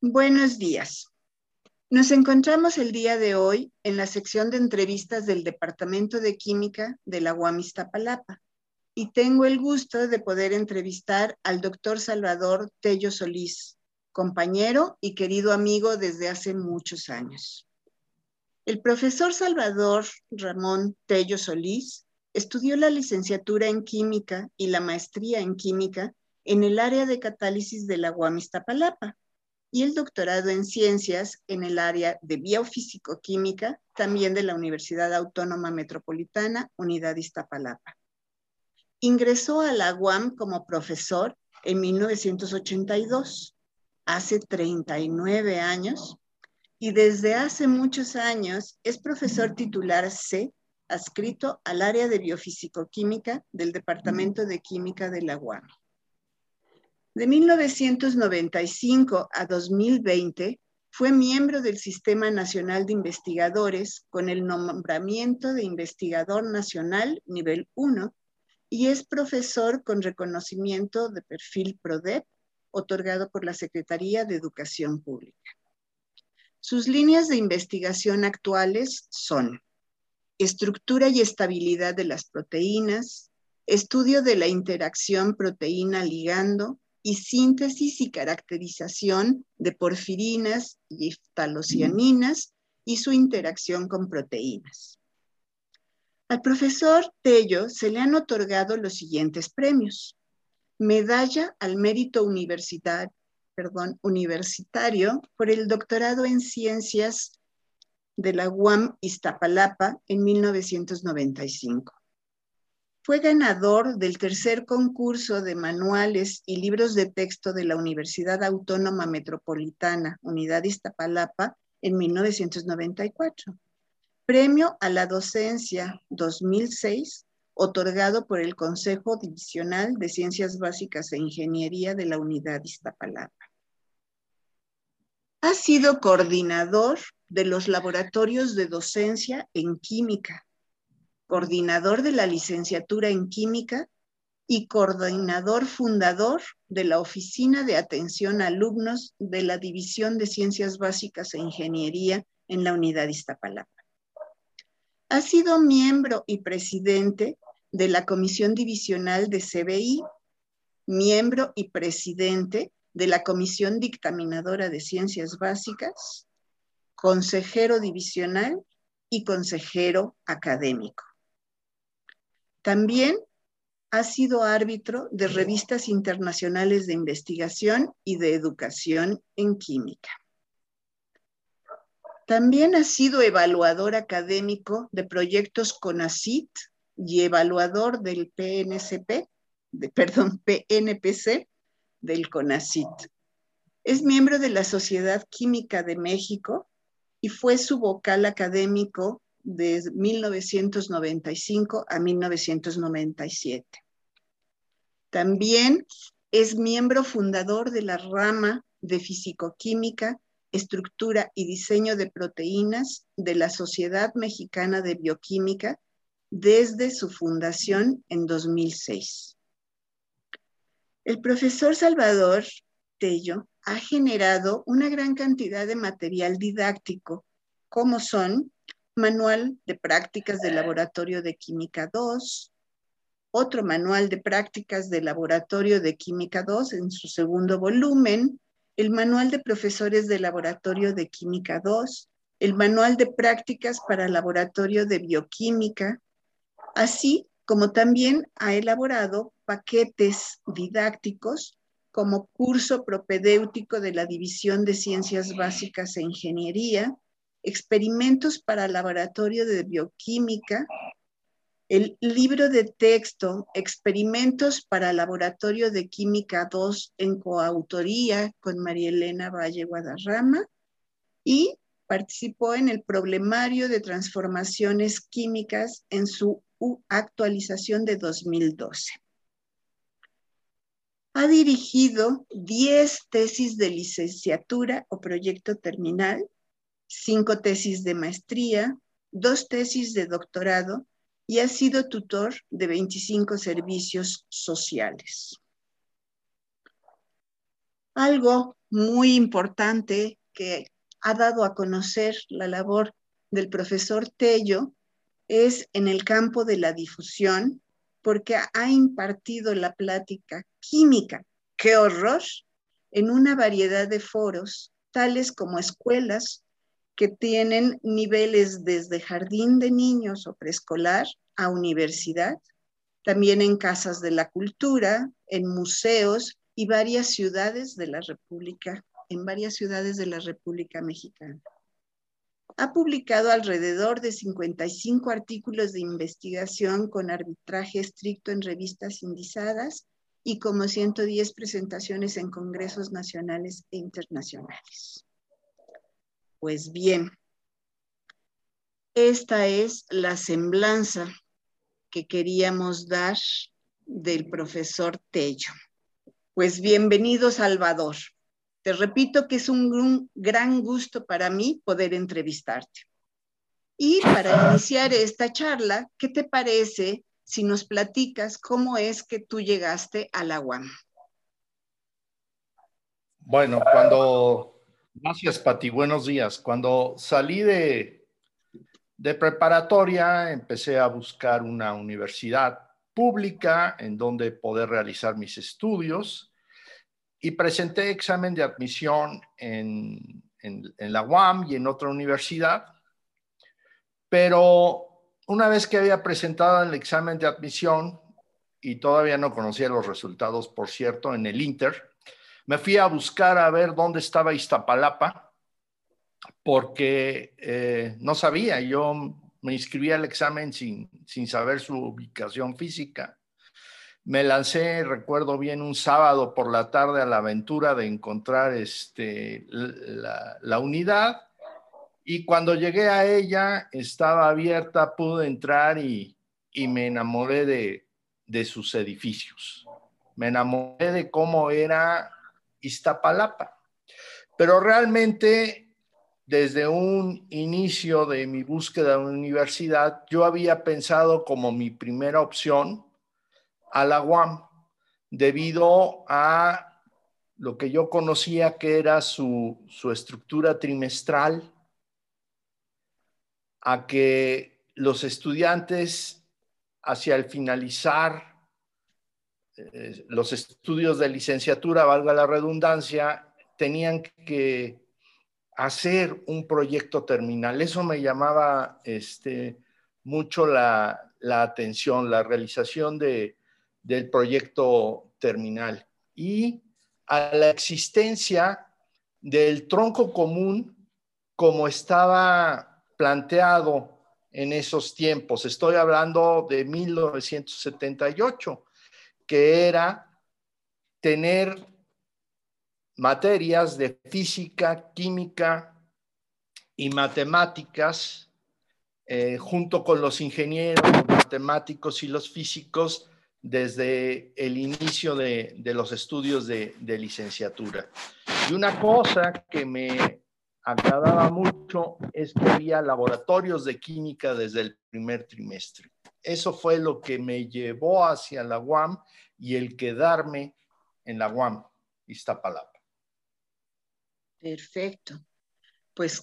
Buenos días. Nos encontramos el día de hoy en la sección de entrevistas del Departamento de Química de la UAM Iztapalapa y tengo el gusto de poder entrevistar al doctor Salvador Tello Solís, compañero y querido amigo desde hace muchos años. El profesor Salvador Ramón Tello Solís estudió la licenciatura en química y la maestría en química en el área de catálisis de la UAM Iztapalapa y el doctorado en ciencias en el área de biofísico-química, también de la Universidad Autónoma Metropolitana, Unidad Iztapalapa. Ingresó a la UAM como profesor en 1982, hace 39 años, y desde hace muchos años es profesor titular C, adscrito al área de biofísico-química del Departamento de Química de la UAM. De 1995 a 2020 fue miembro del Sistema Nacional de Investigadores con el nombramiento de Investigador Nacional Nivel 1 y es profesor con reconocimiento de perfil PRODEP otorgado por la Secretaría de Educación Pública. Sus líneas de investigación actuales son estructura y estabilidad de las proteínas, estudio de la interacción proteína-ligando, y síntesis y caracterización de porfirinas y ftalocianinas y su interacción con proteínas. Al profesor Tello se le han otorgado los siguientes premios. Medalla al mérito universitario por el doctorado en ciencias de la UAM Iztapalapa en 1995 fue ganador del tercer concurso de manuales y libros de texto de la Universidad Autónoma Metropolitana, Unidad Iztapalapa, en 1994. Premio a la docencia 2006, otorgado por el Consejo Divisional de Ciencias Básicas e Ingeniería de la Unidad Iztapalapa. Ha sido coordinador de los laboratorios de docencia en química, coordinador de la licenciatura en química y coordinador fundador de la Oficina de Atención a Alumnos de la División de Ciencias Básicas e Ingeniería en la Unidad Iztapalapa. Ha sido miembro y presidente de la Comisión Divisional de CBI, miembro y presidente de la Comisión Dictaminadora de Ciencias Básicas, consejero divisional y consejero académico. También ha sido árbitro de revistas internacionales de investigación y de educación en química. También ha sido evaluador académico de proyectos CONACIT y evaluador del PNCP, de, perdón, PNPC del CONACIT. Es miembro de la Sociedad Química de México y fue su vocal académico de 1995 a 1997. También es miembro fundador de la rama de Fisicoquímica, Estructura y Diseño de Proteínas de la Sociedad Mexicana de Bioquímica desde su fundación en 2006. El profesor Salvador Tello ha generado una gran cantidad de material didáctico, como son manual de prácticas de laboratorio de química 2, otro manual de prácticas de laboratorio de química 2 en su segundo volumen, el manual de profesores de laboratorio de química 2, el manual de prácticas para laboratorio de bioquímica, así como también ha elaborado paquetes didácticos como curso propedéutico de la División de Ciencias Básicas e Ingeniería, experimentos para laboratorio de bioquímica, el libro de texto Experimentos para Laboratorio de Química 2 en coautoría con María Elena Valle Guadarrama y participó en el problemario de transformaciones químicas en su actualización de 2012. Ha dirigido 10 tesis de licenciatura o proyecto terminal cinco tesis de maestría, dos tesis de doctorado y ha sido tutor de 25 servicios sociales. Algo muy importante que ha dado a conocer la labor del profesor Tello es en el campo de la difusión, porque ha impartido la plática química, qué horror, en una variedad de foros, tales como escuelas que tienen niveles desde jardín de niños o preescolar a universidad, también en casas de la cultura, en museos y varias ciudades de la República, en varias ciudades de la República Mexicana. Ha publicado alrededor de 55 artículos de investigación con arbitraje estricto en revistas indizadas y como 110 presentaciones en congresos nacionales e internacionales. Pues bien, esta es la semblanza que queríamos dar del profesor Tello. Pues bienvenido, Salvador. Te repito que es un gran gusto para mí poder entrevistarte. Y para iniciar esta charla, ¿qué te parece si nos platicas cómo es que tú llegaste a la UAM? Bueno, cuando, gracias Pati, buenos días. Cuando salí de, de preparatoria, empecé a buscar una universidad pública en donde poder realizar mis estudios y presenté examen de admisión en, en, la UAM y en otra universidad, pero una vez que había presentado el examen de admisión y todavía no conocía los resultados, por cierto, en el Inter, me fui a buscar a ver dónde estaba Iztapalapa, porque eh, no sabía, yo me inscribí al examen sin, sin saber su ubicación física. Me lancé, recuerdo bien, un sábado por la tarde a la aventura de encontrar este, la, unidad. Y cuando llegué a ella estaba abierta, pude entrar y, me enamoré de, de, sus edificios. Me enamoré de cómo era Iztapalapa. Pero realmente, desde un inicio de mi búsqueda de universidad, yo había pensado como mi primera opción a la UAM debido a lo que yo conocía que era su, estructura trimestral, a que los estudiantes hacia el finalizar eh, los estudios de licenciatura, valga la redundancia, tenían que hacer un proyecto terminal. Eso me llamaba este, mucho la atención, la realización de, del proyecto terminal y a la existencia del tronco común como estaba planteado en esos tiempos. Estoy hablando de 1978, que era tener materias de física, química y matemáticas, eh, junto con los ingenieros, matemáticos y los físicos, desde el inicio de, los estudios de, licenciatura. Y una cosa que me agradaba mucho es que había laboratorios de química desde el primer trimestre. Eso fue lo que me llevó hacia la UAM y el quedarme en la UAM, Iztapalapa. Perfecto. Pues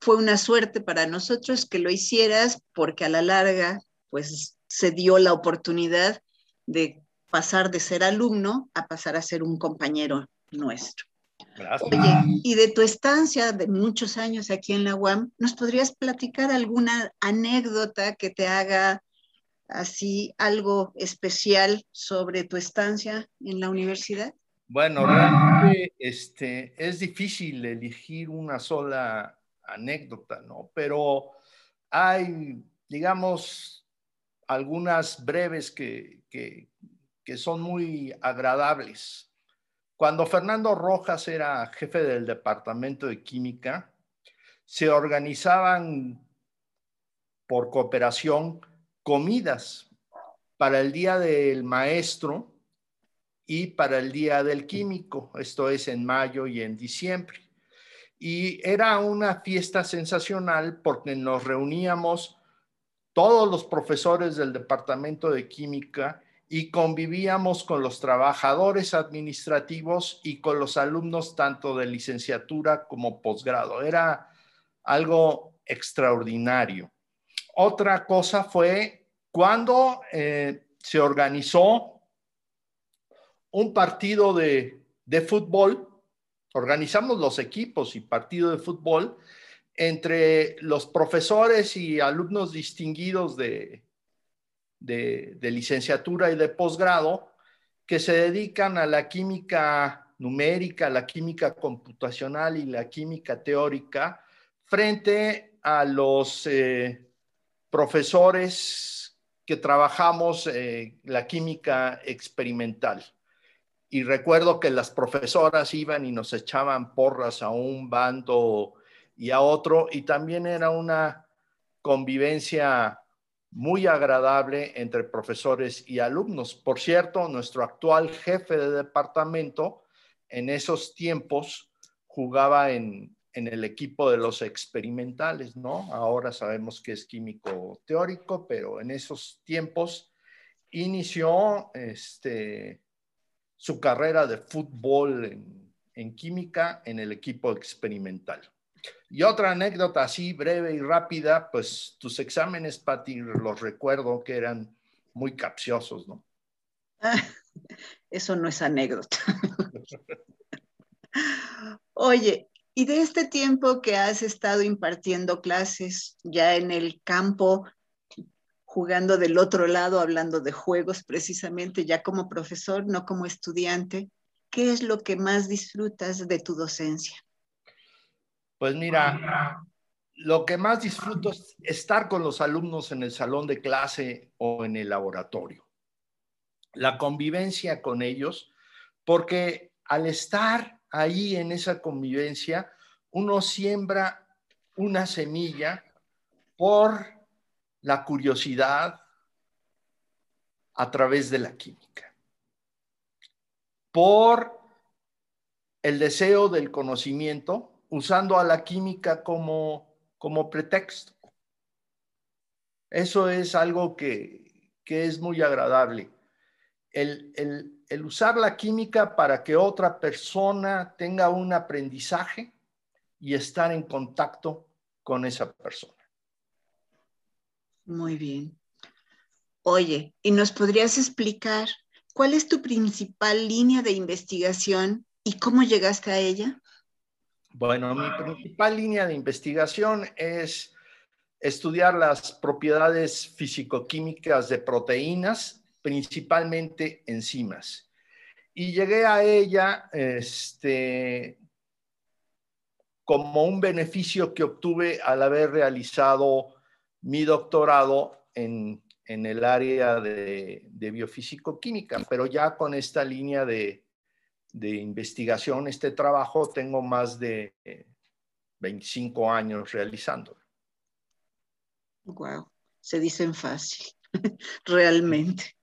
fue una suerte para nosotros que lo hicieras porque a la larga, pues se dio la oportunidad de pasar de ser alumno a pasar a ser un compañero nuestro. Gracias. Oye, y de tu estancia de muchos años aquí en la UAM, ¿nos podrías platicar alguna anécdota que te haga así algo especial sobre tu estancia en la universidad? Bueno, realmente este, es difícil elegir una sola anécdota, ¿no? Pero hay, digamos, algunas breves que, que, son muy agradables. Cuando Fernando Rojas era jefe del Departamento de Química, se organizaban por cooperación comidas para el Día del Maestro y para el Día del Químico, esto es en mayo y en diciembre. Y era una fiesta sensacional porque nos reuníamos todos los profesores del Departamento de Química y convivíamos con los trabajadores administrativos y con los alumnos tanto de licenciatura como posgrado. Era algo extraordinario. Otra cosa fue cuando eh, se organizó un partido de, de fútbol, organizamos los equipos y partido de fútbol entre los profesores y alumnos distinguidos de, de, licenciatura y de posgrado que se dedican a la química numérica, la química computacional y la química teórica frente a los eh, profesores que trabajamos eh, la química experimental. Y recuerdo que las profesoras iban y nos echaban porras a un bando y a otro, y también era una convivencia muy agradable entre profesores y alumnos. Por cierto, nuestro actual jefe de departamento en esos tiempos jugaba en, el equipo de los experimentales, ¿no? Ahora sabemos que es químico teórico, pero en esos tiempos inició este, su carrera de fútbol en química en el equipo experimental. Y otra anécdota así breve y rápida, pues tus exámenes, Pati, los recuerdo que eran muy capciosos, ¿no? eso no es anécdota. Oye, y de este tiempo que has estado impartiendo clases ya en el campo, jugando del otro lado, hablando de juegos precisamente, ya como profesor, no como estudiante, ¿qué es lo que más disfrutas de tu docencia? Pues mira, lo que más disfruto es estar con los alumnos en el salón de clase o en el laboratorio. La convivencia con ellos, porque al estar ahí en esa convivencia, uno siembra una semilla por la curiosidad a través de la química, por el deseo del conocimiento usando a la química como, como pretexto. Eso es algo que, es muy agradable. El, el, usar la química para que otra persona tenga un aprendizaje y estar en contacto con esa persona. Muy bien. Oye, ¿y nos podrías explicar cuál es tu principal línea de investigación y cómo llegaste a ella? Bueno, mi principal línea de investigación es estudiar las propiedades físico-químicas de proteínas, principalmente enzimas. Y llegué a ella este, como un beneficio que obtuve al haber realizado mi doctorado en, el área de, de biofísico-química, pero ya con esta línea de, de investigación, este trabajo, tengo más de 25 años realizándolo. Wow, se dicen fácil, realmente.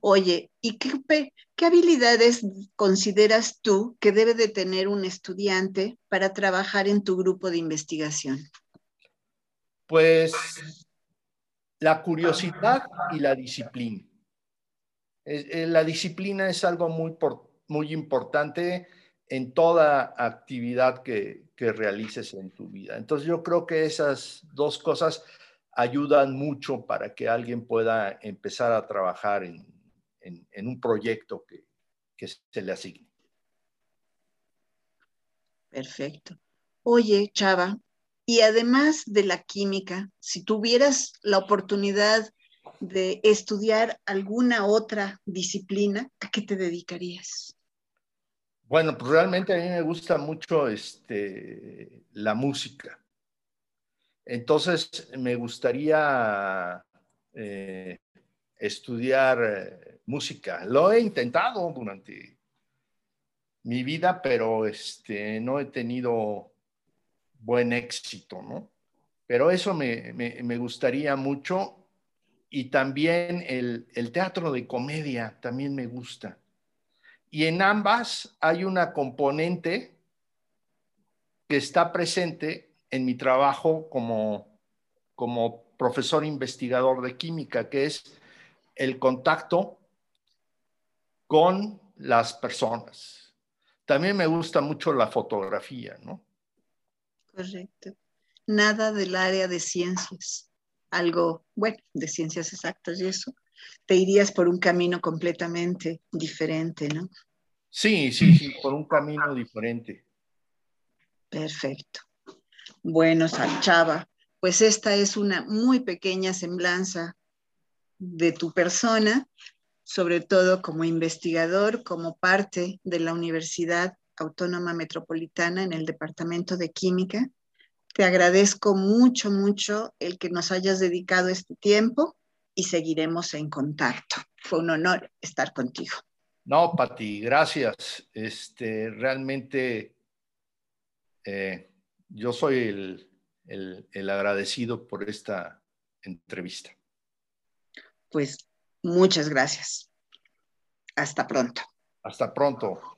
Oye, ¿y qué, habilidades consideras tú que debe de tener un estudiante para trabajar en tu grupo de investigación? Pues la curiosidad y la disciplina. La disciplina es algo muy, muy importante en toda actividad que, realices en tu vida. Entonces yo creo que esas dos cosas ayudan mucho para que alguien pueda empezar a trabajar en, un proyecto que, que se le asigne. Perfecto. Oye, Chava, y además de la química, si tuvieras la oportunidad de estudiar alguna otra disciplina, ¿a qué te dedicarías? Bueno, pues realmente a mí me gusta mucho este, la música. Entonces, me gustaría eh, estudiar eh, música. Lo he intentado durante mi vida, pero este, no he tenido buen éxito, ¿no? Pero eso me, gustaría mucho. Y también el, el teatro de comedia también me gusta. Y en ambas hay una componente que está presente en mi trabajo como, como profesor investigador de química, que es el contacto con las personas. También me gusta mucho la fotografía, ¿no? Correcto. Nada del área de ciencias, algo, bueno, de ciencias exactas y eso, te irías por un camino completamente diferente, ¿no? Sí, sí, sí, por un camino diferente. Perfecto. Bueno, Chava, pues esta es una muy pequeña semblanza de tu persona, sobre todo como investigador, como parte de la Universidad Autónoma Metropolitana en el Departamento de Química. Te agradezco mucho, mucho el que nos hayas dedicado este tiempo y seguiremos en contacto. Fue un honor estar contigo. No, Pati, gracias. Este, realmente eh, yo soy el agradecido por esta entrevista. Pues muchas gracias. Hasta pronto. Hasta pronto.